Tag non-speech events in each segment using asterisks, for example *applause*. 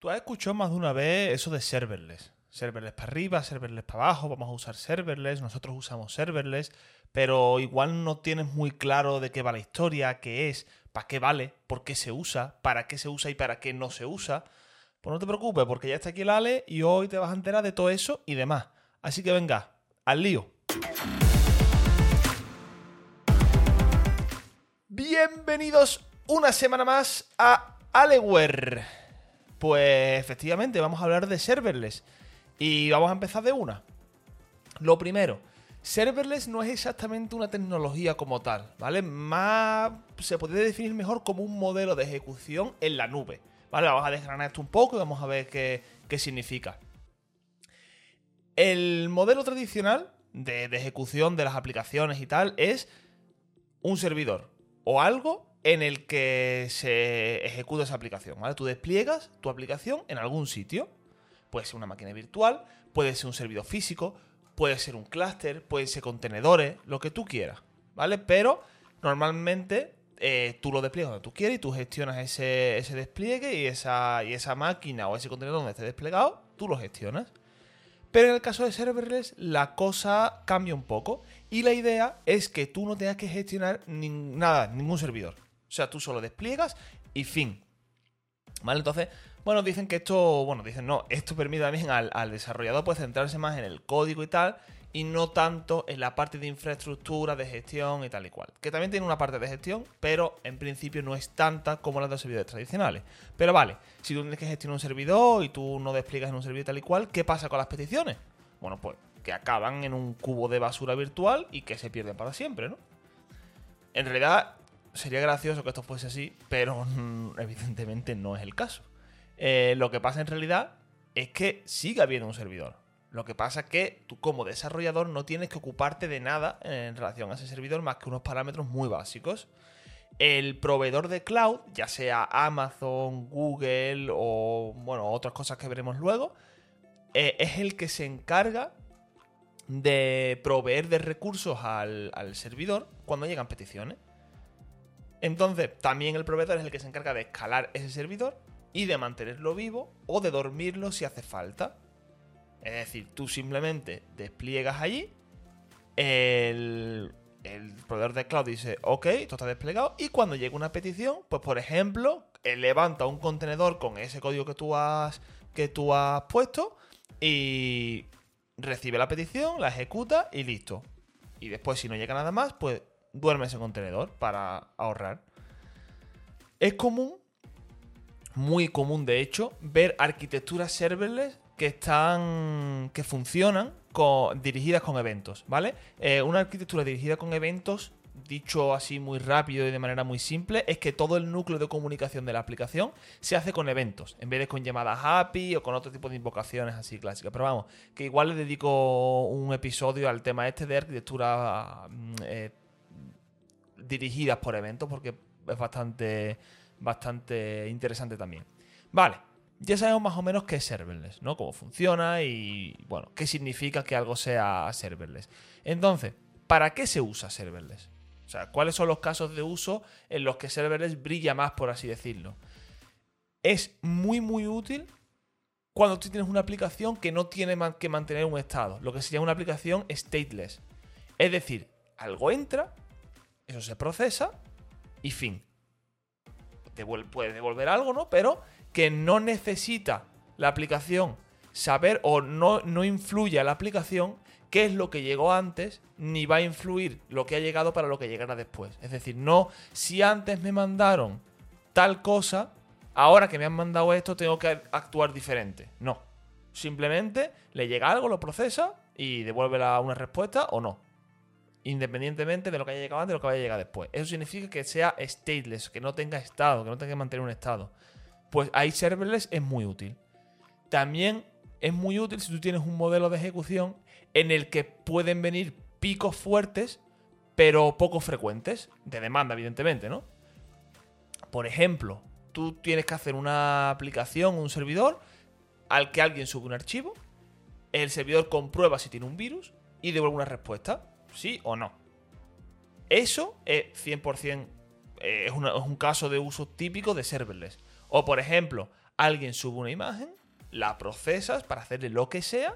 Tú has escuchado más de una vez eso de serverless. Serverless para arriba, serverless para abajo, vamos a usar serverless, nosotros usamos serverless, pero igual no tienes muy claro de qué va la historia, qué es, para qué vale, por qué se usa, para qué se usa y para qué no se usa. Pues no te preocupes, porque ya está aquí el Ale y hoy te vas a enterar de todo eso y demás. Así que venga, al lío. Bienvenidos una semana más a Aleware. Pues efectivamente, vamos a hablar de serverless. Y vamos a empezar de una. Lo primero, serverless no es exactamente una tecnología como tal, ¿vale? Más se podría definir mejor como un modelo de ejecución en la nube. ¿Vale? Vamos a desgranar esto un poco y vamos a ver qué, qué significa. El modelo tradicional de ejecución de las aplicaciones y tal es un servidor o algo en el que se ejecuta esa aplicación, ¿vale? Tú despliegas tu aplicación en algún sitio. Puede ser una máquina virtual, puede ser un servidor físico, puede ser un clúster, pueden ser contenedores, lo que tú quieras, ¿vale? Pero normalmente eh, tú lo despliegas donde tú quieres y tú gestionas ese, despliegue y esa máquina o ese contenedor donde esté desplegado, tú lo gestionas. Pero en el caso de serverless, la cosa cambia un poco. Y la idea es que tú no tengas que gestionar nada, ningún servidor. O sea, tú solo despliegas y fin. ¿Vale? Entonces, bueno, dicen que esto, bueno, dicen no, esto permite también al, al desarrollador pues centrarse más en el código y tal y no tanto en la parte de infraestructura, de gestión y tal y cual. Que también tiene una parte de gestión, pero en principio no es tanta como las de los servidores tradicionales. Pero vale, si tú tienes que gestionar un servidor y tú no despliegas en un servidor tal y cual, ¿qué pasa con las peticiones? Bueno, pues que acaban en un cubo de basura virtual y que se pierden para siempre, ¿no? En realidad, sería gracioso que esto fuese así, pero *laughs* evidentemente no es el caso. Eh, lo que pasa en realidad es que sigue habiendo un servidor. Lo que pasa es que tú como desarrollador no tienes que ocuparte de nada en relación a ese servidor más que unos parámetros muy básicos. El proveedor de cloud, ya sea Amazon, Google o bueno, otras cosas que veremos luego, eh, es el que se encarga de proveer de recursos al servidor cuando llegan peticiones. Entonces, también el proveedor es el que se encarga de escalar ese servidor y de mantenerlo vivo o de dormirlo si hace falta. Es decir, tú simplemente despliegas allí, el, proveedor de cloud dice, ok, esto está desplegado, y cuando llega una petición, pues por ejemplo, él levanta un contenedor con ese código que tú has, que tú has puesto y recibe la petición, la ejecuta y listo. Y después, si no llega nada más, pues duerme ese contenedor para ahorrar. Es común, muy común de hecho, ver arquitecturas serverless que están. que funcionan con, dirigidas con eventos, ¿vale? Eh, una arquitectura dirigida con eventos, dicho así muy rápido y de manera muy simple, es que todo el núcleo de comunicación de la aplicación se hace con eventos, en vez de con llamadas API o con otro tipo de invocaciones así clásicas. Pero vamos, que igual le dedico un episodio al tema este de arquitectura mm, eh, dirigidas por eventos, porque es bastante, bastante interesante también. Vale, ya sabemos más o menos qué es serverless, ¿no? Cómo funciona y, bueno, qué significa que algo sea serverless. Entonces, ¿para qué se usa serverless? O sea, ¿cuáles son los casos de uso en los que serverless brilla más, por así decirlo? Es muy, muy útil cuando tú tienes una aplicación que no tiene que mantener un estado, lo que se llama una aplicación stateless. Es decir, algo entra, eso se procesa y fin. puede devolver algo, ¿no? Pero que no necesita la aplicación saber o no, no influye a la aplicación qué es lo que llegó antes, ni va a influir lo que ha llegado para lo que llegará después. Es decir, no si antes me mandaron tal cosa, ahora que me han mandado esto tengo que actuar diferente. No. Simplemente le llega algo, lo procesa y devuelve una respuesta o no. Independientemente de lo que haya llegado antes y lo que vaya a llegar después. Eso significa que sea stateless, que no tenga estado, que no tenga que mantener un estado. Pues ahí serverless es muy útil. También es muy útil si tú tienes un modelo de ejecución en el que pueden venir picos fuertes, pero poco frecuentes, de demanda, evidentemente, ¿no? Por ejemplo, tú tienes que hacer una aplicación, un servidor, al que alguien sube un archivo, el servidor comprueba si tiene un virus y devuelve una respuesta, sí o no. Eso es 100%, eh, es, es un caso de uso típico de serverless. O por ejemplo, alguien sube una imagen, la procesas para hacerle lo que sea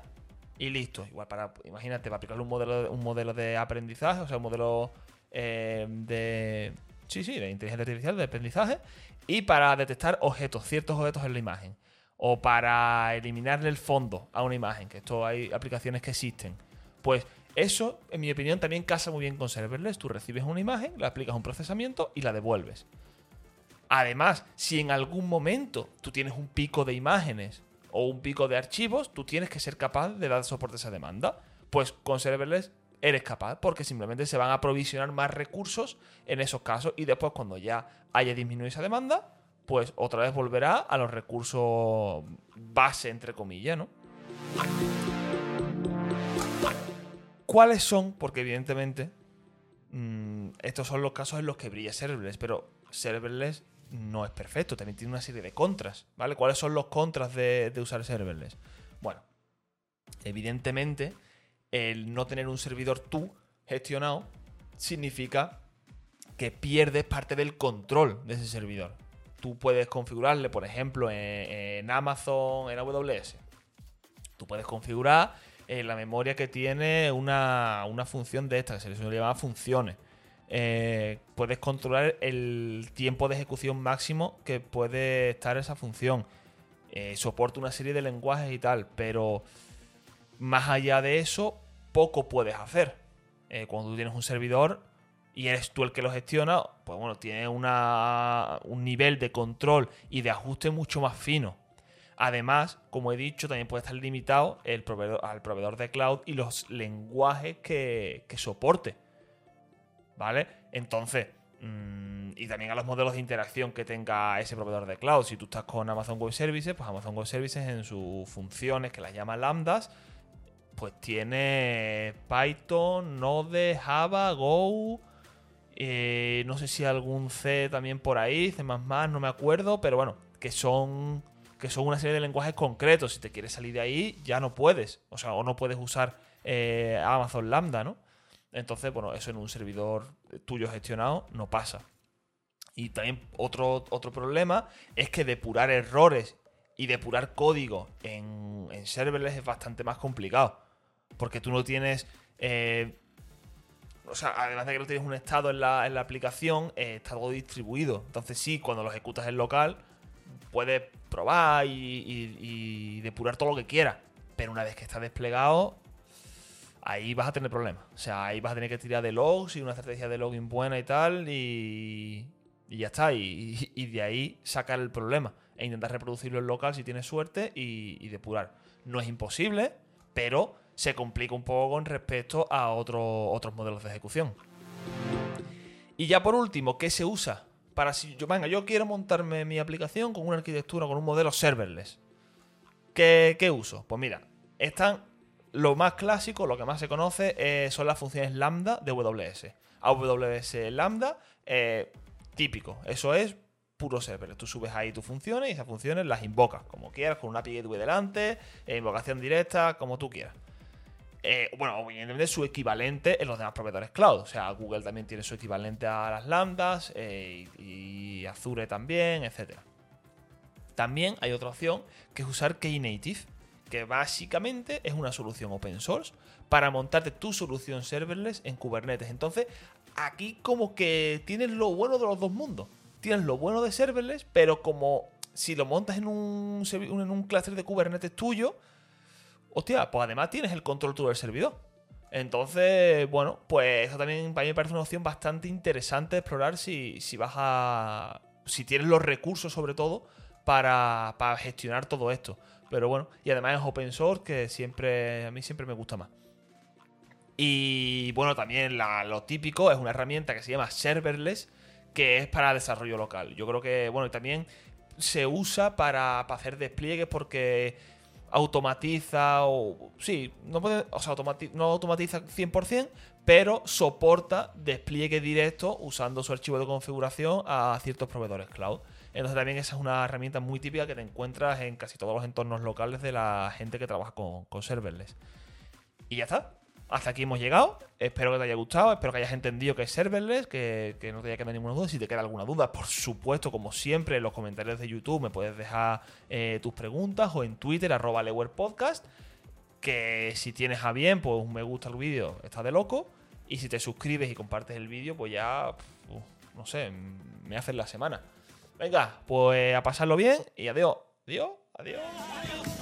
y listo. Igual para, imagínate, para aplicarle un modelo, un modelo de aprendizaje, o sea, un modelo eh, de... Sí, sí, de inteligencia artificial, de aprendizaje, y para detectar objetos, ciertos objetos en la imagen. O para eliminarle el fondo a una imagen, que esto hay aplicaciones que existen. Pues eso, en mi opinión, también casa muy bien con serverless. Tú recibes una imagen, le aplicas un procesamiento y la devuelves. Además, si en algún momento tú tienes un pico de imágenes o un pico de archivos, tú tienes que ser capaz de dar soporte a esa demanda. Pues con serverless eres capaz porque simplemente se van a provisionar más recursos en esos casos y después cuando ya haya disminuido esa demanda, pues otra vez volverá a los recursos base, entre comillas, ¿no? ¿Cuáles son? Porque evidentemente mm, estos son los casos en los que brilla serverless, pero serverless no es perfecto, también tiene una serie de contras, ¿vale? ¿Cuáles son los contras de, usar serverless? Bueno, evidentemente, el no tener un servidor tú gestionado significa que pierdes parte del control de ese servidor. Tú puedes configurarle, por ejemplo, en, Amazon, en AWS. Tú puedes configurar la memoria que tiene una, función de esta, que se le llama funciones. Eh, puedes controlar el tiempo de ejecución máximo que puede estar esa función. Eh, soporta una serie de lenguajes y tal, pero más allá de eso, poco puedes hacer. Eh, cuando tú tienes un servidor y eres tú el que lo gestiona, pues bueno, tiene una, un nivel de control y de ajuste mucho más fino. Además, como he dicho, también puede estar limitado el proveedor, al proveedor de cloud y los lenguajes que, que soporte. ¿vale? Entonces, mm, y también a los modelos de interacción que tenga ese proveedor de cloud. Si tú estás con Amazon Web Services, pues Amazon Web Services en sus funciones, que las llama lambdas, pues tiene Python, Node, Java, Go, eh, no sé si algún C también por ahí, C++, no me acuerdo, pero bueno, que son que son una serie de lenguajes concretos. Si te quieres salir de ahí, ya no puedes. O sea, o no puedes usar eh, Amazon Lambda, ¿no? Entonces, bueno, eso en un servidor tuyo gestionado no pasa. Y también otro, otro problema es que depurar errores y depurar código en, en serverless es bastante más complicado. Porque tú no tienes. Eh, o sea, además de que no tienes un estado en la, aplicación, eh, está todo distribuido. Entonces, sí, cuando lo ejecutas en local, puedes probar y, depurar todo lo que quieras. Pero una vez que está desplegado, ahí vas a tener problemas. O sea, ahí vas a tener que tirar de logs y una estrategia de login buena y tal, y, y ya está. Y, de ahí sacar el problema e intentar reproducirlo en local si tienes suerte y, depurar. No es imposible, pero se complica un poco con respecto a otros modelos de ejecución. Y ya por último, ¿qué se usa? Para si yo, venga, yo quiero montarme mi aplicación con una arquitectura, con un modelo serverless. ¿Qué, qué uso? Pues mira, están lo más clásico, lo que más se conoce, eh, son las funciones lambda de AWS. AWS lambda, eh, típico. Eso es puro server. Tú subes ahí tus funciones y esas funciones las invocas como quieras, con una API Gateway delante, eh, invocación directa, como tú quieras. Bueno, obviamente su equivalente en los demás proveedores cloud. O sea, Google también tiene su equivalente a las lambdas y, y Azure también, etc. También hay otra opción que es usar Knative que básicamente es una solución open source para montarte tu solución serverless en Kubernetes. Entonces, aquí como que tienes lo bueno de los dos mundos. Tienes lo bueno de serverless, pero como si lo montas en un, en un cluster de Kubernetes tuyo, hostia, pues además tienes el control tú del servidor. Entonces, bueno, pues eso también para mí me parece una opción bastante interesante de explorar si, si vas a. si tienes los recursos, sobre todo, para, para gestionar todo esto. Pero bueno, y además es open source, que siempre a mí siempre me gusta más. Y bueno, también lo típico es una herramienta que se llama serverless, que es para desarrollo local. Yo creo que, bueno, y también se usa para, hacer despliegues porque automatiza o... Sí, no, puede, o sea, no automatiza 100%, pero soporta despliegue directo usando su archivo de configuración a ciertos proveedores cloud. Entonces también esa es una herramienta muy típica que te encuentras en casi todos los entornos locales de la gente que trabaja con, serverless. Y ya está. Hasta aquí hemos llegado. Espero que te haya gustado, espero que hayas entendido que es serverless, que, no te haya quedado ninguna duda. Si te queda alguna duda, por supuesto, como siempre, en los comentarios de YouTube me puedes dejar eh, tus preguntas o en Twitter, arroba Podcast. Que si tienes a bien, pues un me gusta el vídeo, está de loco. Y si te suscribes y compartes el vídeo, pues ya, no sé, me haces la semana. Venga, pues a pasarlo bien y adiós. Adiós, adiós.